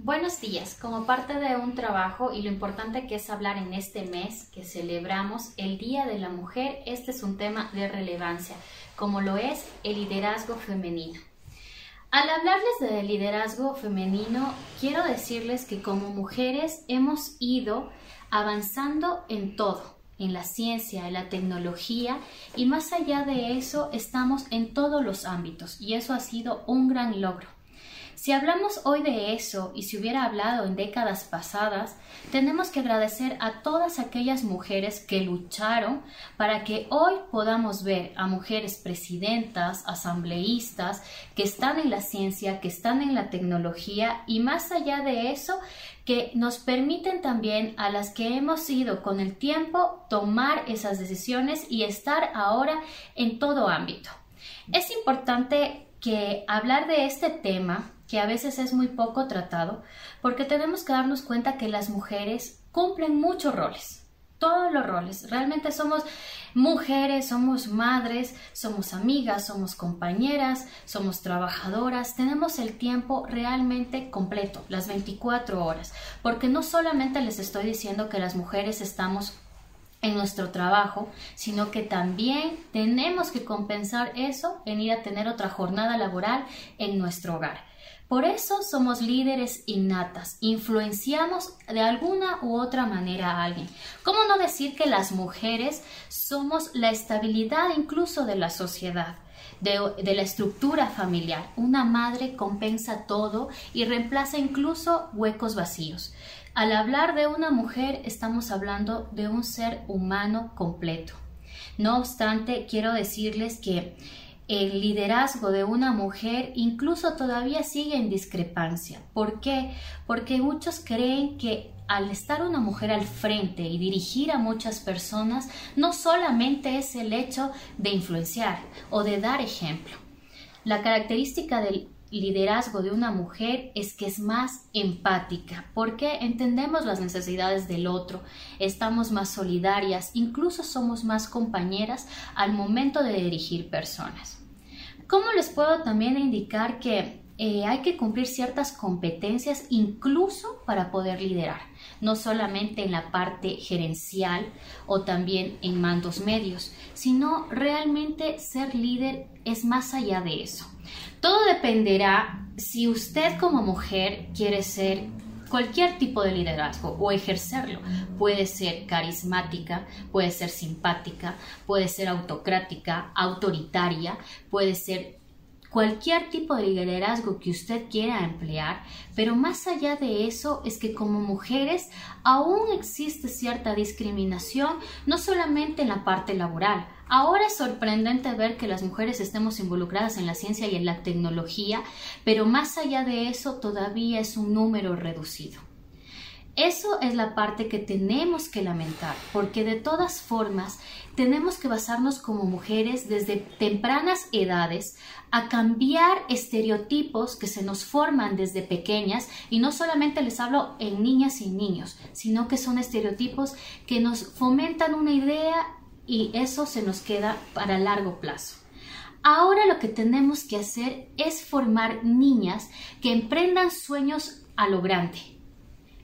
Buenos días. Como parte de un trabajo y lo importante que es hablar en este mes que celebramos el Día de la Mujer, este es un tema de relevancia, como lo es el liderazgo femenino. Al hablarles del liderazgo femenino, quiero decirles que como mujeres hemos ido avanzando en todo, en la ciencia, en la tecnología y más allá de eso estamos en todos los ámbitos y eso ha sido un gran logro. Si hablamos hoy de eso y si hubiera hablado en décadas pasadas, tenemos que agradecer a todas aquellas mujeres que lucharon para que hoy podamos ver a mujeres presidentas, asambleístas, que están en la ciencia, que están en la tecnología y más allá de eso, que nos permiten también a las que hemos ido con el tiempo tomar esas decisiones y estar ahora en todo ámbito. Es importante que hablar de este tema que a veces es muy poco tratado, porque tenemos que darnos cuenta que las mujeres cumplen muchos roles, todos los roles. Realmente somos mujeres, somos madres, somos amigas, somos compañeras, somos trabajadoras, tenemos el tiempo realmente completo, las 24 horas, porque no solamente les estoy diciendo que las mujeres estamos en nuestro trabajo, sino que también tenemos que compensar eso en ir a tener otra jornada laboral en nuestro hogar. Por eso somos líderes innatas, influenciamos de alguna u otra manera a alguien. ¿Cómo no decir que las mujeres somos la estabilidad incluso de la sociedad? De, la estructura familiar. Una madre compensa todo y reemplaza incluso huecos vacíos. Al hablar de una mujer estamos hablando de un ser humano completo. No obstante, quiero decirles que el liderazgo de una mujer incluso todavía sigue en discrepancia. ¿Por qué? Porque muchos creen que al estar una mujer al frente y dirigir a muchas personas, no solamente es el hecho de influenciar o de dar ejemplo. La característica del liderazgo de una mujer es que es más empática, porque entendemos las necesidades del otro, estamos más solidarias, incluso somos más compañeras al momento de dirigir personas. ¿Cómo les puedo también indicar que eh, hay que cumplir ciertas competencias incluso para poder liderar, no solamente en la parte gerencial o también en mandos medios, sino realmente ser líder es más allá de eso. Todo dependerá si usted como mujer quiere ser cualquier tipo de liderazgo o ejercerlo. Puede ser carismática, puede ser simpática, puede ser autocrática, autoritaria, puede ser cualquier tipo de liderazgo que usted quiera emplear, pero más allá de eso es que como mujeres aún existe cierta discriminación, no solamente en la parte laboral, Ahora es sorprendente ver que las mujeres estemos involucradas en la ciencia y en la tecnología, pero más allá de eso todavía es un número reducido. Eso es la parte que tenemos que lamentar, porque de todas formas tenemos que basarnos como mujeres desde tempranas edades a cambiar estereotipos que se nos forman desde pequeñas y no solamente les hablo en niñas y niños, sino que son estereotipos que nos fomentan una idea y eso se nos queda para largo plazo. Ahora lo que tenemos que hacer es formar niñas que emprendan sueños a lo grande.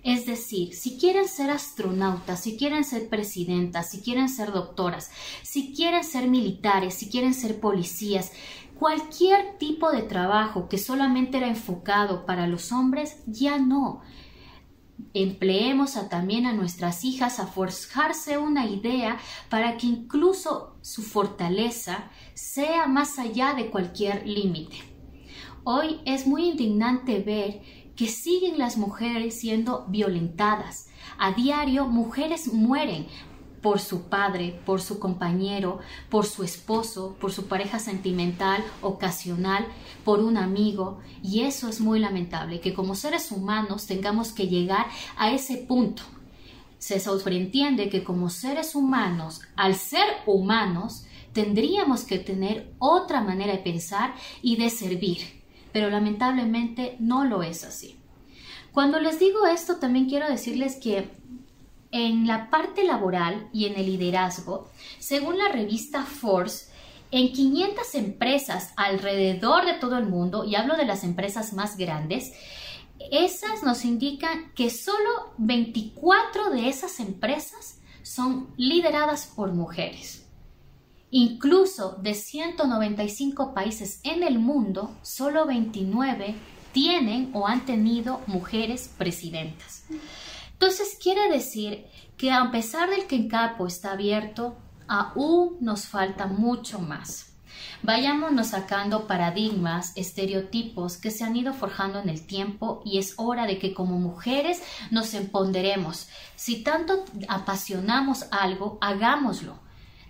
Es decir, si quieren ser astronautas, si quieren ser presidentas, si quieren ser doctoras, si quieren ser militares, si quieren ser policías, cualquier tipo de trabajo que solamente era enfocado para los hombres, ya no empleemos a, también a nuestras hijas a forjarse una idea para que incluso su fortaleza sea más allá de cualquier límite. Hoy es muy indignante ver que siguen las mujeres siendo violentadas. A diario mujeres mueren por su padre, por su compañero, por su esposo, por su pareja sentimental, ocasional, por un amigo. Y eso es muy lamentable, que como seres humanos tengamos que llegar a ese punto. Se sobreentiende que como seres humanos, al ser humanos, tendríamos que tener otra manera de pensar y de servir. Pero lamentablemente no lo es así. Cuando les digo esto, también quiero decirles que en la parte laboral y en el liderazgo, según la revista Force, en 500 empresas alrededor de todo el mundo, y hablo de las empresas más grandes, esas nos indican que solo 24 de esas empresas son lideradas por mujeres. Incluso de 195 países en el mundo, solo 29 tienen o han tenido mujeres presidentas. Entonces quiere decir que a pesar del que en capo está abierto, aún nos falta mucho más. Vayámonos sacando paradigmas, estereotipos que se han ido forjando en el tiempo y es hora de que como mujeres nos empoderemos. Si tanto apasionamos algo, hagámoslo.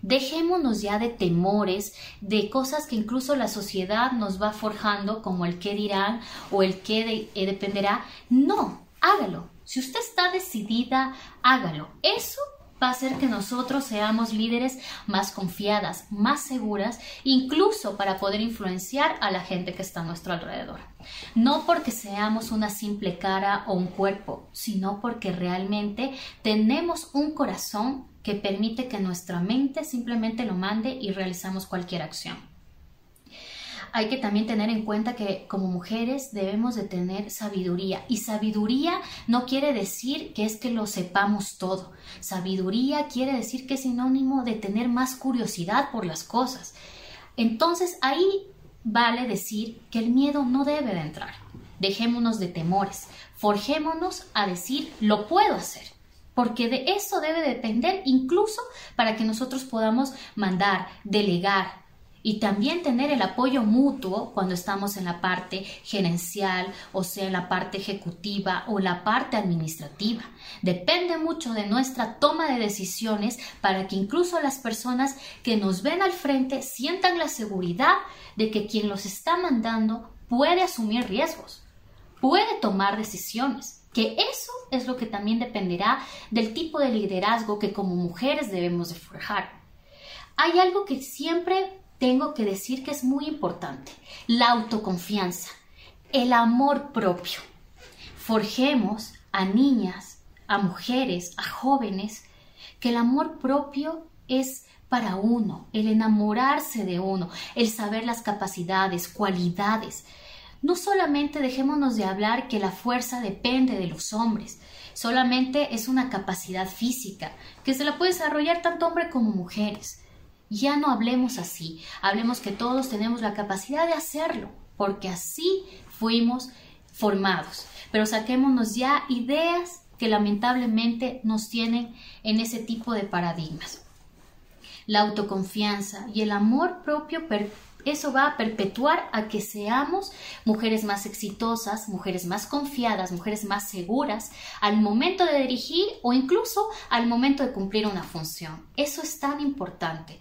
Dejémonos ya de temores, de cosas que incluso la sociedad nos va forjando, como el qué dirán o el qué eh, dependerá. No, hágalo. Si usted está decidida, hágalo. Eso va a hacer que nosotros seamos líderes más confiadas, más seguras, incluso para poder influenciar a la gente que está a nuestro alrededor. No porque seamos una simple cara o un cuerpo, sino porque realmente tenemos un corazón que permite que nuestra mente simplemente lo mande y realizamos cualquier acción hay que también tener en cuenta que como mujeres debemos de tener sabiduría y sabiduría no quiere decir que es que lo sepamos todo. Sabiduría quiere decir que es sinónimo de tener más curiosidad por las cosas. Entonces ahí vale decir que el miedo no debe de entrar. Dejémonos de temores, forjémonos a decir lo puedo hacer porque de eso debe depender incluso para que nosotros podamos mandar, delegar, y también tener el apoyo mutuo cuando estamos en la parte gerencial, o sea, en la parte ejecutiva o la parte administrativa. Depende mucho de nuestra toma de decisiones para que incluso las personas que nos ven al frente sientan la seguridad de que quien los está mandando puede asumir riesgos, puede tomar decisiones que eso es lo que también dependerá del tipo de liderazgo que como mujeres debemos de forjar. Hay algo que siempre tengo que decir que es muy importante. La autoconfianza, el amor propio. Forjemos a niñas, a mujeres, a jóvenes, que el amor propio es para uno, el enamorarse de uno, el saber las capacidades, cualidades. No solamente dejémonos de hablar que la fuerza depende de los hombres, solamente es una capacidad física que se la puede desarrollar tanto hombre como mujeres. Ya no hablemos así, hablemos que todos tenemos la capacidad de hacerlo, porque así fuimos formados. Pero saquémonos ya ideas que lamentablemente nos tienen en ese tipo de paradigmas. La autoconfianza y el amor propio, eso va a perpetuar a que seamos mujeres más exitosas, mujeres más confiadas, mujeres más seguras al momento de dirigir o incluso al momento de cumplir una función. Eso es tan importante.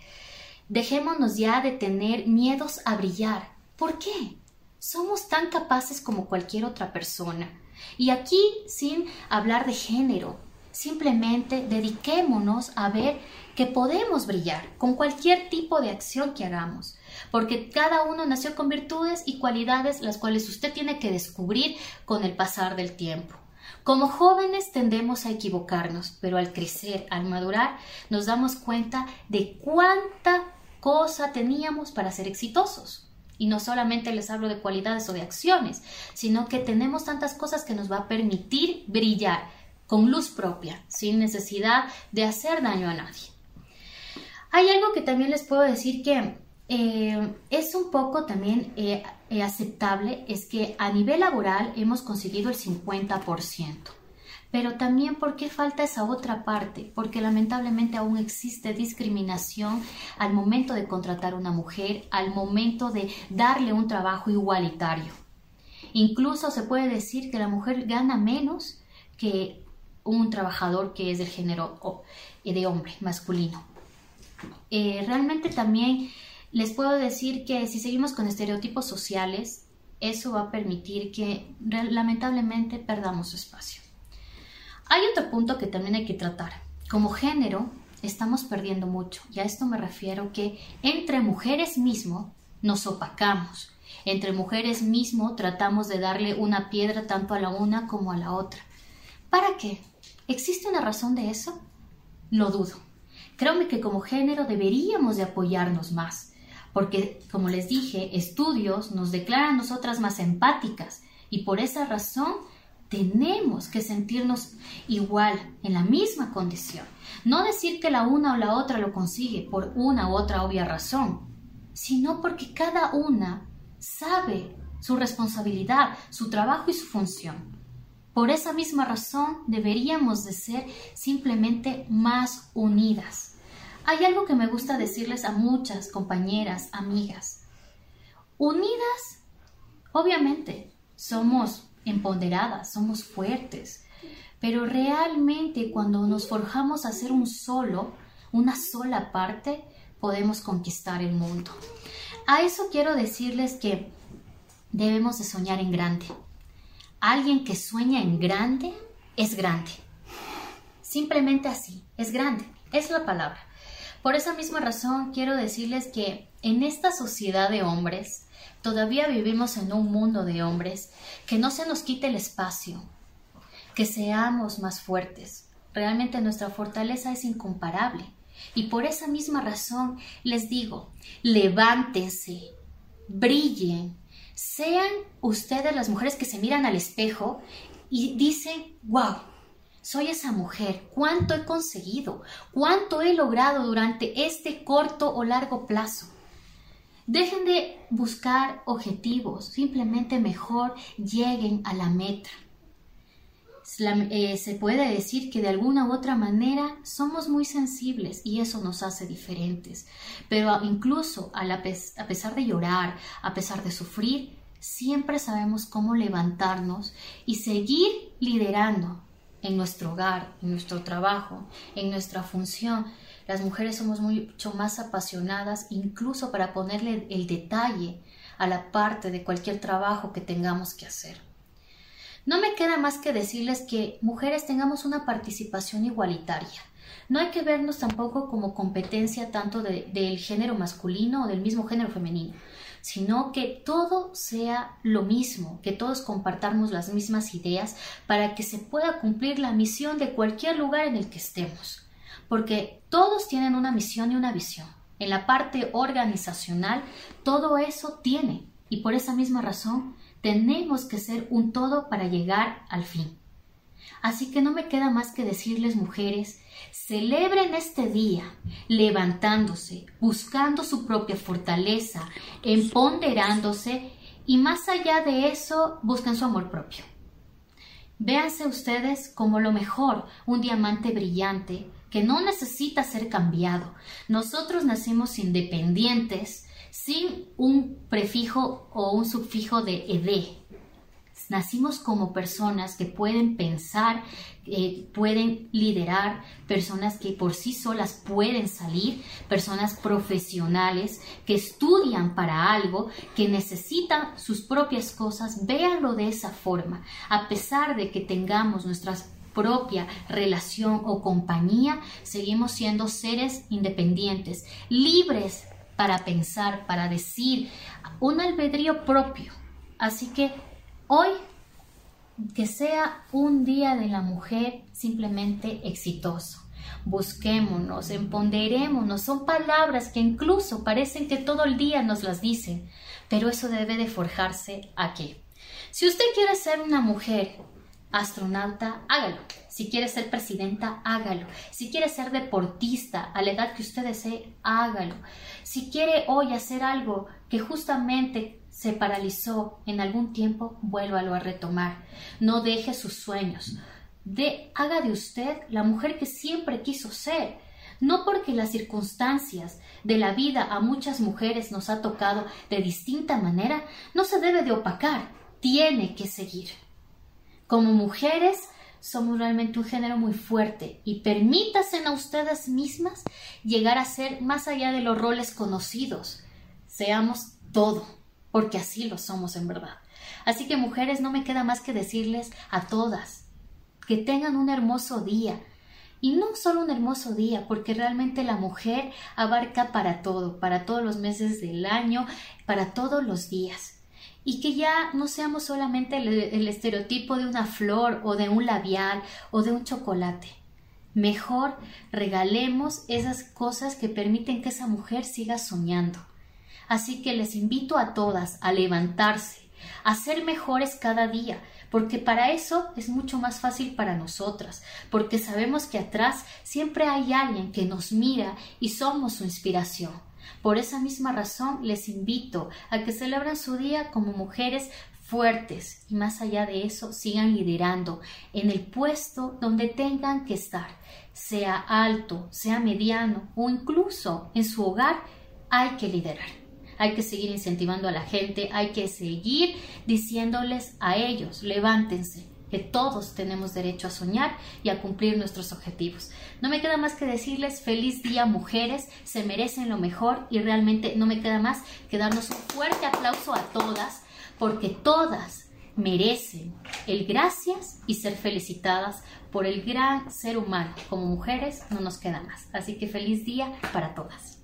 Dejémonos ya de tener miedos a brillar. ¿Por qué? Somos tan capaces como cualquier otra persona. Y aquí, sin hablar de género, simplemente dediquémonos a ver que podemos brillar con cualquier tipo de acción que hagamos, porque cada uno nació con virtudes y cualidades las cuales usted tiene que descubrir con el pasar del tiempo. Como jóvenes tendemos a equivocarnos, pero al crecer, al madurar, nos damos cuenta de cuánta cosa teníamos para ser exitosos. Y no solamente les hablo de cualidades o de acciones, sino que tenemos tantas cosas que nos va a permitir brillar con luz propia, sin necesidad de hacer daño a nadie. Hay algo que también les puedo decir que eh, es un poco también eh, eh, aceptable, es que a nivel laboral hemos conseguido el 50%. Pero también, ¿por qué falta esa otra parte? Porque lamentablemente aún existe discriminación al momento de contratar una mujer, al momento de darle un trabajo igualitario. Incluso se puede decir que la mujer gana menos que un trabajador que es del género de hombre, masculino. Eh, realmente también les puedo decir que si seguimos con estereotipos sociales, eso va a permitir que lamentablemente perdamos espacio. Hay otro punto que también hay que tratar. Como género, estamos perdiendo mucho. Y a esto me refiero que entre mujeres mismo nos opacamos. Entre mujeres mismo tratamos de darle una piedra tanto a la una como a la otra. ¿Para qué? ¿Existe una razón de eso? Lo dudo. Créeme que como género deberíamos de apoyarnos más, porque, como les dije, estudios nos declaran nosotras más empáticas y por esa razón tenemos que sentirnos igual, en la misma condición. No decir que la una o la otra lo consigue por una u otra obvia razón, sino porque cada una sabe su responsabilidad, su trabajo y su función. Por esa misma razón deberíamos de ser simplemente más unidas. Hay algo que me gusta decirles a muchas compañeras, amigas. Unidas, obviamente, somos empoderadas, somos fuertes, pero realmente cuando nos forjamos a ser un solo, una sola parte, podemos conquistar el mundo. A eso quiero decirles que debemos de soñar en grande. Alguien que sueña en grande es grande. Simplemente así, es grande, es la palabra. Por esa misma razón quiero decirles que en esta sociedad de hombres, todavía vivimos en un mundo de hombres, que no se nos quite el espacio, que seamos más fuertes. Realmente nuestra fortaleza es incomparable. Y por esa misma razón les digo, levántense, brillen, sean ustedes las mujeres que se miran al espejo y dicen, wow, soy esa mujer, cuánto he conseguido, cuánto he logrado durante este corto o largo plazo. Dejen de buscar objetivos, simplemente mejor lleguen a la meta. Eh, se puede decir que de alguna u otra manera somos muy sensibles y eso nos hace diferentes. Pero incluso a pesar de llorar, a pesar de sufrir, siempre sabemos cómo levantarnos y seguir liderando en nuestro hogar, en nuestro trabajo, en nuestra función. Las mujeres somos mucho más apasionadas incluso para ponerle el detalle a la parte de cualquier trabajo que tengamos que hacer. No me queda más que decirles que mujeres tengamos una participación igualitaria. No hay que vernos tampoco como competencia tanto del género masculino o del mismo género femenino, sino que todo sea lo mismo, que todos compartamos las mismas ideas para que se pueda cumplir la misión de cualquier lugar en el que estemos. Porque todos tienen una misión y una visión. En la parte organizacional, todo eso tiene. Y por esa misma razón, tenemos que ser un todo para llegar al fin. Así que no me queda más que decirles, mujeres, celebren este día levantándose, buscando su propia fortaleza, empoderándose y más allá de eso, busquen su amor propio. Véanse ustedes como lo mejor, un diamante brillante que no necesita ser cambiado. Nosotros nacimos independientes, sin un prefijo o un sufijo de ed. Nacimos como personas que pueden pensar, eh, pueden liderar, personas que por sí solas pueden salir, personas profesionales que estudian para algo, que necesitan sus propias cosas, véanlo de esa forma. A pesar de que tengamos nuestras propia relación o compañía, seguimos siendo seres independientes, libres para pensar, para decir, un albedrío propio. Así que hoy que sea un día de la mujer simplemente exitoso. Busquémonos, empoderémonos. Son palabras que incluso parecen que todo el día nos las dicen, pero eso debe de forjarse aquí. Si usted quiere ser una mujer astronauta, hágalo. Si quiere ser presidenta, hágalo. Si quiere ser deportista a la edad que usted desee, hágalo. Si quiere hoy hacer algo que justamente se paralizó en algún tiempo, vuélvalo a retomar. No deje sus sueños. De, haga de usted la mujer que siempre quiso ser. No porque las circunstancias de la vida a muchas mujeres nos ha tocado de distinta manera, no se debe de opacar, tiene que seguir. Como mujeres somos realmente un género muy fuerte y permítasen a ustedes mismas llegar a ser más allá de los roles conocidos. Seamos todo, porque así lo somos en verdad. Así que mujeres, no me queda más que decirles a todas que tengan un hermoso día. Y no solo un hermoso día, porque realmente la mujer abarca para todo, para todos los meses del año, para todos los días y que ya no seamos solamente el, estereotipo de una flor o de un labial o de un chocolate. Mejor regalemos esas cosas que permiten que esa mujer siga soñando. Así que les invito a todas a levantarse, a ser mejores cada día, porque para eso es mucho más fácil para nosotras, porque sabemos que atrás siempre hay alguien que nos mira y somos su inspiración. Por esa misma razón les invito a que celebren su día como mujeres fuertes y más allá de eso sigan liderando en el puesto donde tengan que estar, sea alto, sea mediano o incluso en su hogar, hay que liderar. Hay que seguir incentivando a la gente, hay que seguir diciéndoles a ellos, levántense, que todos tenemos derecho a soñar y a cumplir nuestros objetivos. No me queda más que decirles feliz día mujeres, se merecen lo mejor y realmente no me queda más que darnos un fuerte aplauso a todas porque todas merecen el gracias y ser felicitadas por el gran ser humano. Como mujeres no nos queda más. Así que feliz día para todas.